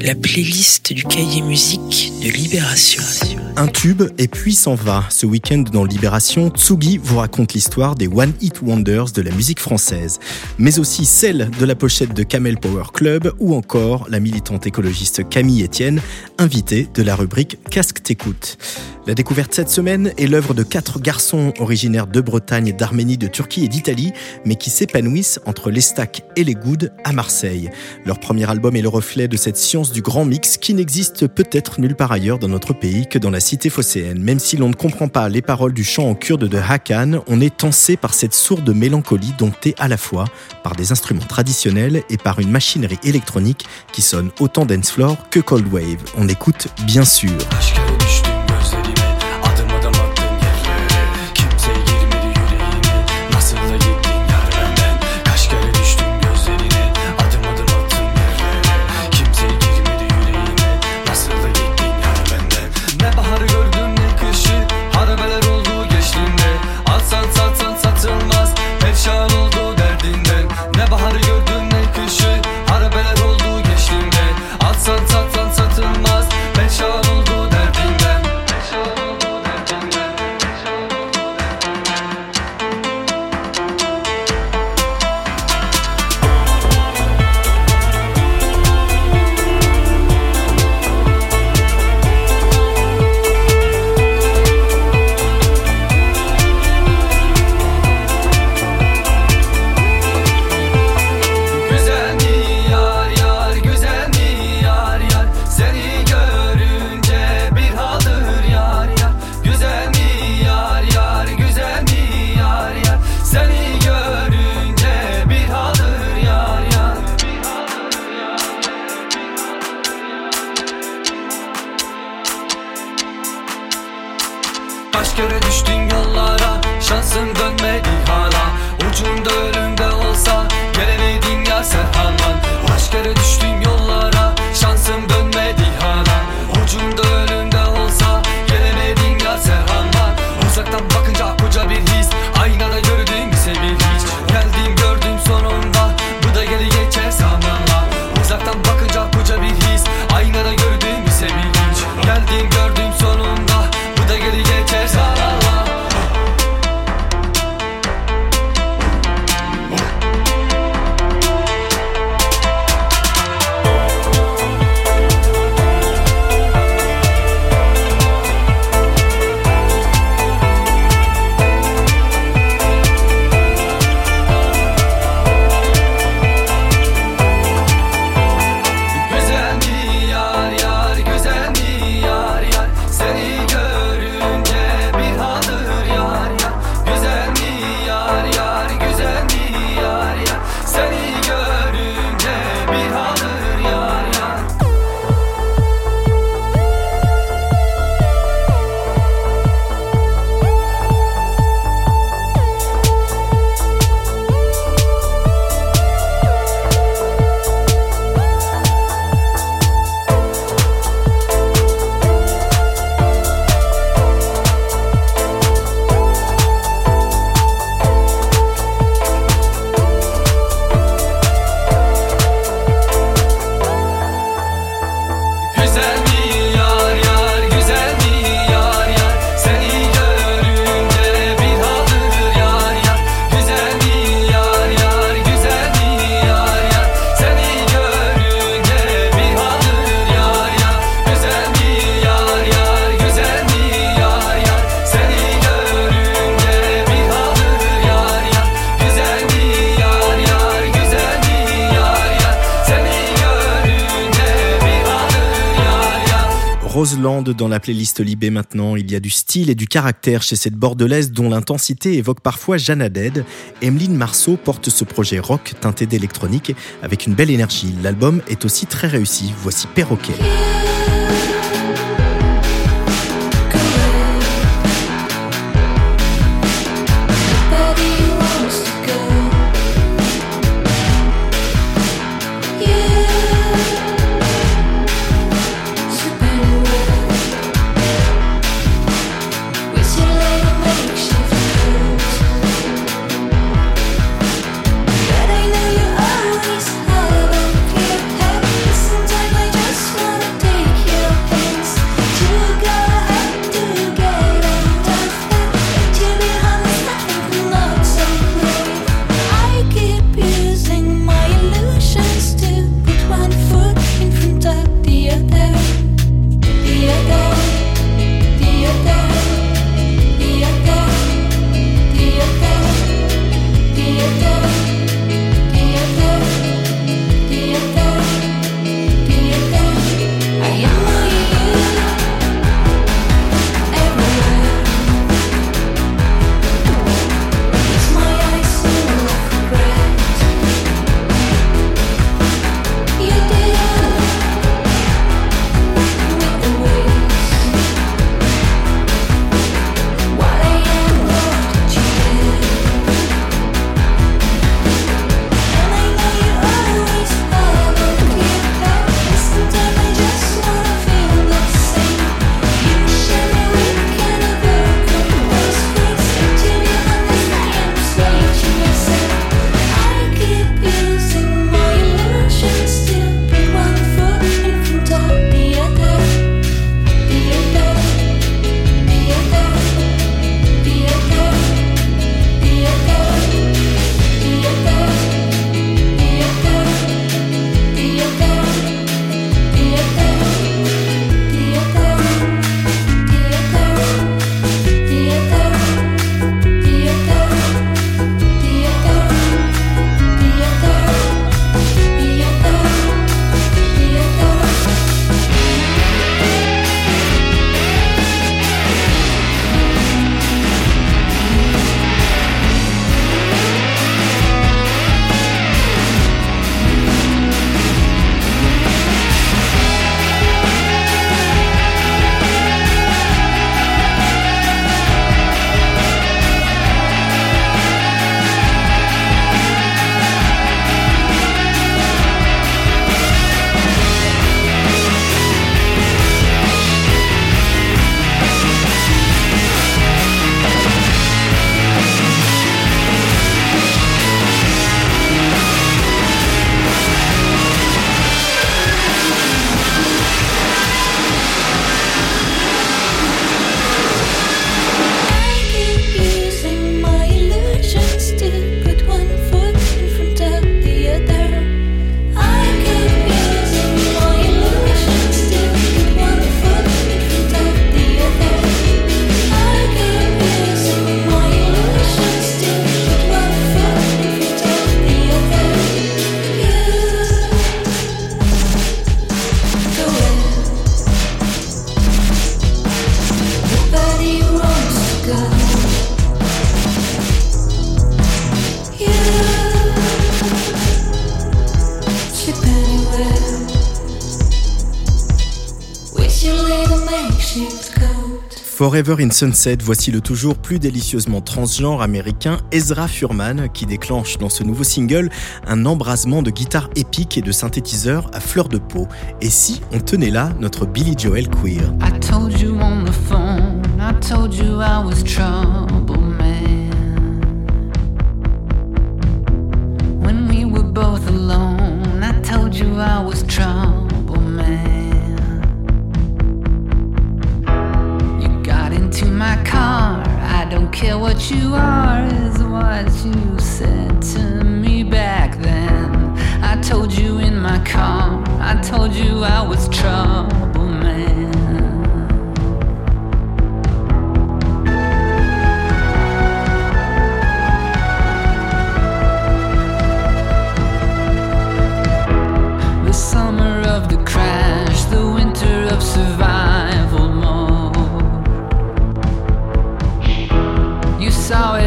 la playlist du cahier musique de Libération. Un tube et puis s'en va. Ce week-end dans Libération, Tsugi vous raconte l'histoire des One Hit Wonders de la musique française, mais aussi celle de la pochette de Camel Power Club ou encore la militante écologiste Camille Etienne, invitée de la rubrique Casque t'écoute. La découverte cette semaine est l'œuvre de quatre garçons originaires de Bretagne, d'Arménie, de Turquie et d'Italie, mais qui s'épanouissent entre les stacks et les goudes à Marseille. Leur premier album est le reflet de cette science du grand mix qui n'existe peut-être nulle part ailleurs dans notre pays que dans la cité phocéenne. Même si l'on ne comprend pas les paroles du chant en kurde de Hakan, on est tensé par cette sourde mélancolie domptée à la fois par des instruments traditionnels et par une machinerie électronique qui sonne autant dance floor que cold wave. On écoute bien sûr. Dans la playlist Libé maintenant. Il y a du style et du caractère chez cette bordelaise dont l'intensité évoque parfois Jeanne Haddad. Emeline Marceau porte ce projet rock teinté d'électronique avec une belle énergie. L'album est aussi très réussi. Voici Perroquet. Forever in Sunset, voici le toujours plus délicieusement transgenre américain Ezra Furman qui déclenche dans ce nouveau single un embrasement de guitare épique et de synthétiseur à fleur de peau. Et si on tenait là notre Billy Joel queer? I told you on the phone, I told you I was trouble man. When we were both alone, I told you I was trouble. What you are, is what you said to me back then. I told you in my car, I told you I was trouble, man. The summer of the crash, the winter of survival. sabe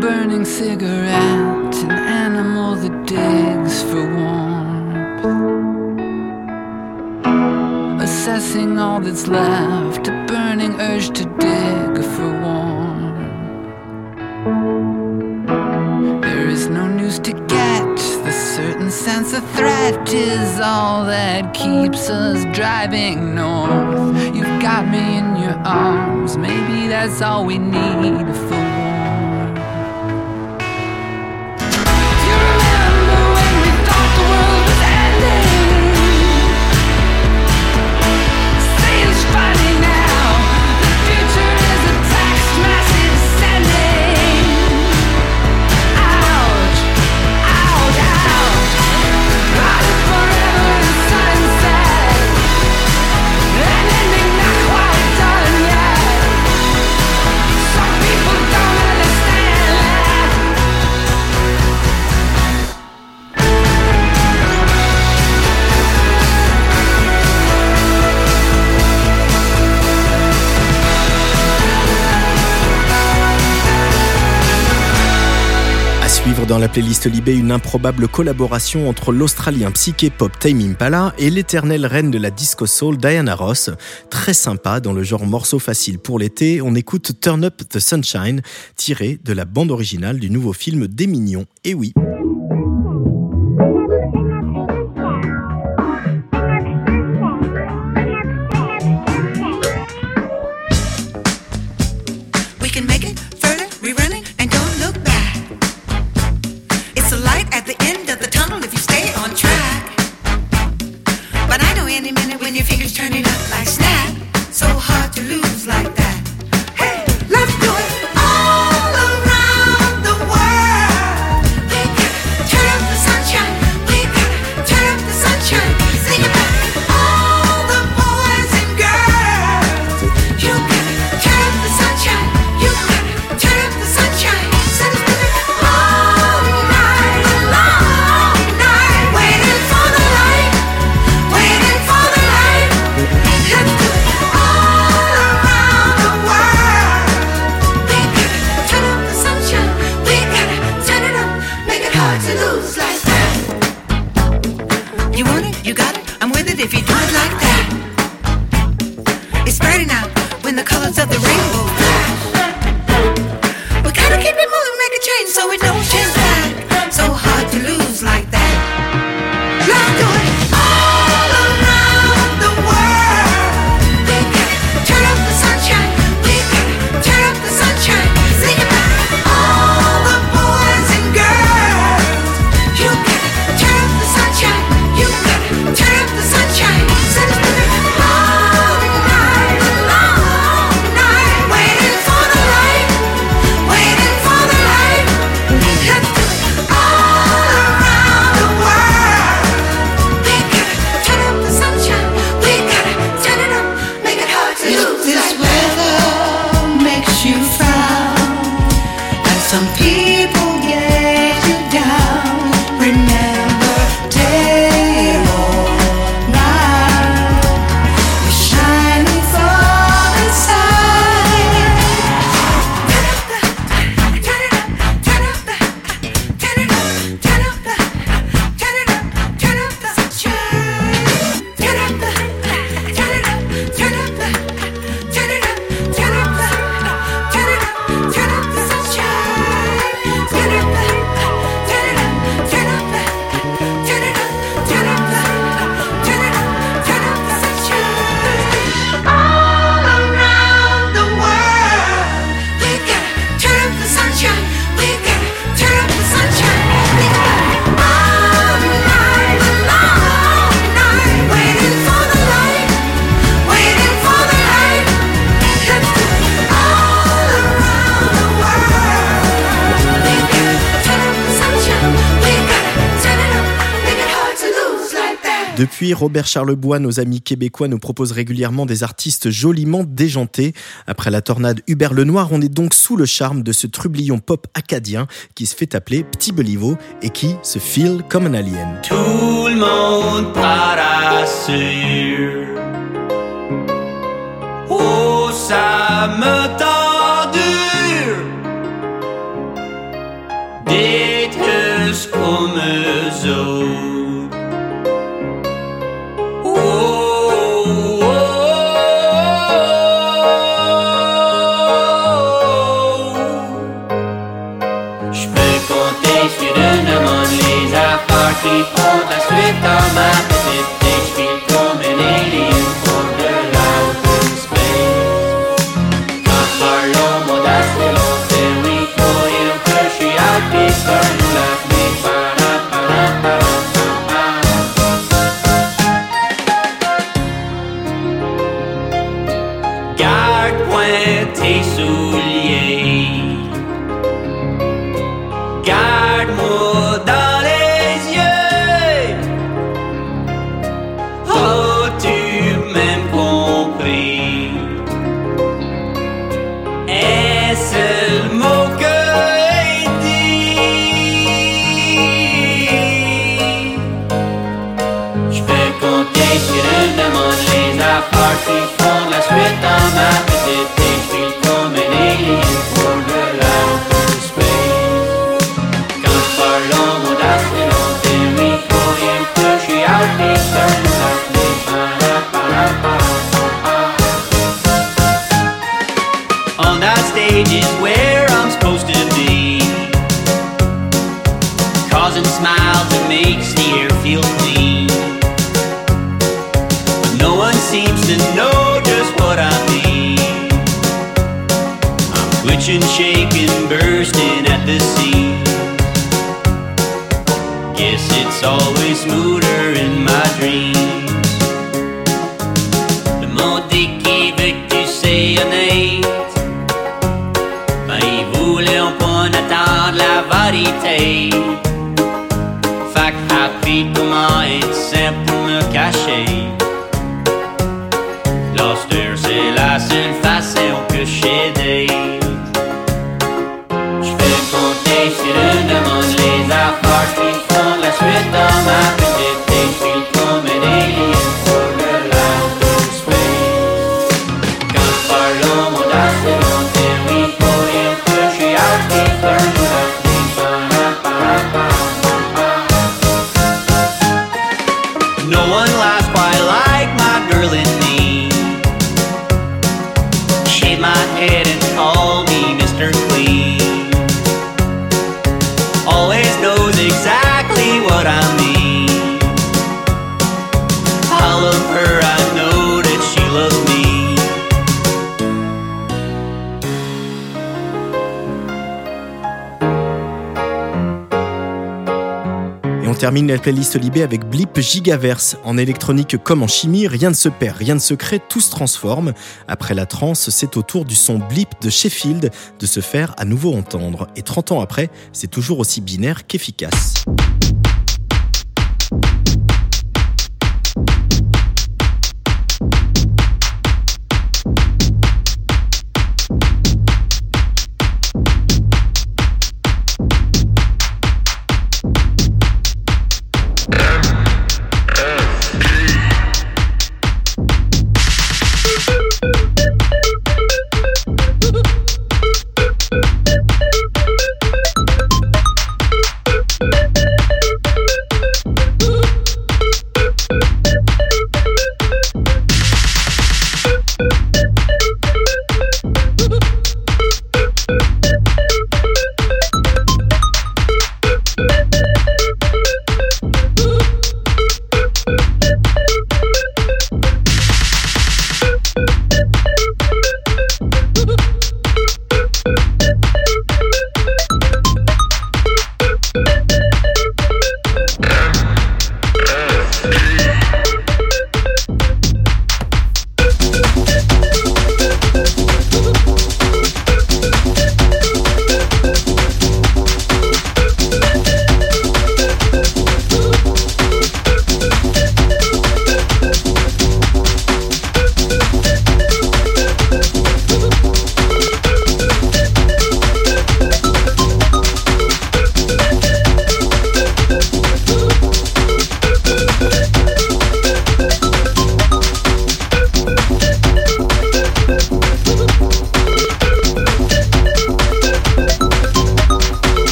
burning cigarette, an animal that digs for warmth. Assessing all that's left, a burning urge to dig for warmth. There is no news to get, the certain sense of threat is all that keeps us driving north You've got me in your arms. Maybe that's all we need for dans la playlist Libé une improbable collaboration entre l'Australien psyché pop Tame Impala et l'éternelle reine de la disco soul Diana Ross. Très sympa dans le genre morceau facile pour l'été, on écoute Turn Up the Sunshine, tiré de la bande originale du nouveau film Des Mignons. Et oui. Robert Charlebois, nos amis québécois, nous propose régulièrement des artistes joliment déjantés. Après la tornade Hubert Lenoir, on est donc sous le charme de ce trublion pop acadien qui se fait appeler Petit Beliveau et qui se feel comme un alien. Tout le monde toma maman était pour me cacher. L'oster, c'est la seule façon que j'ai termine la playlist Libé avec Blip Gigaverse. En électronique comme en chimie, rien ne se perd, rien ne se crée, tout se transforme. Après la trance, c'est au tour du son Blip de Sheffield de se faire à nouveau entendre. Et 30 ans après, c'est toujours aussi binaire qu'efficace.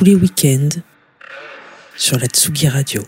Tous les week-ends sur la Tsugi Radio.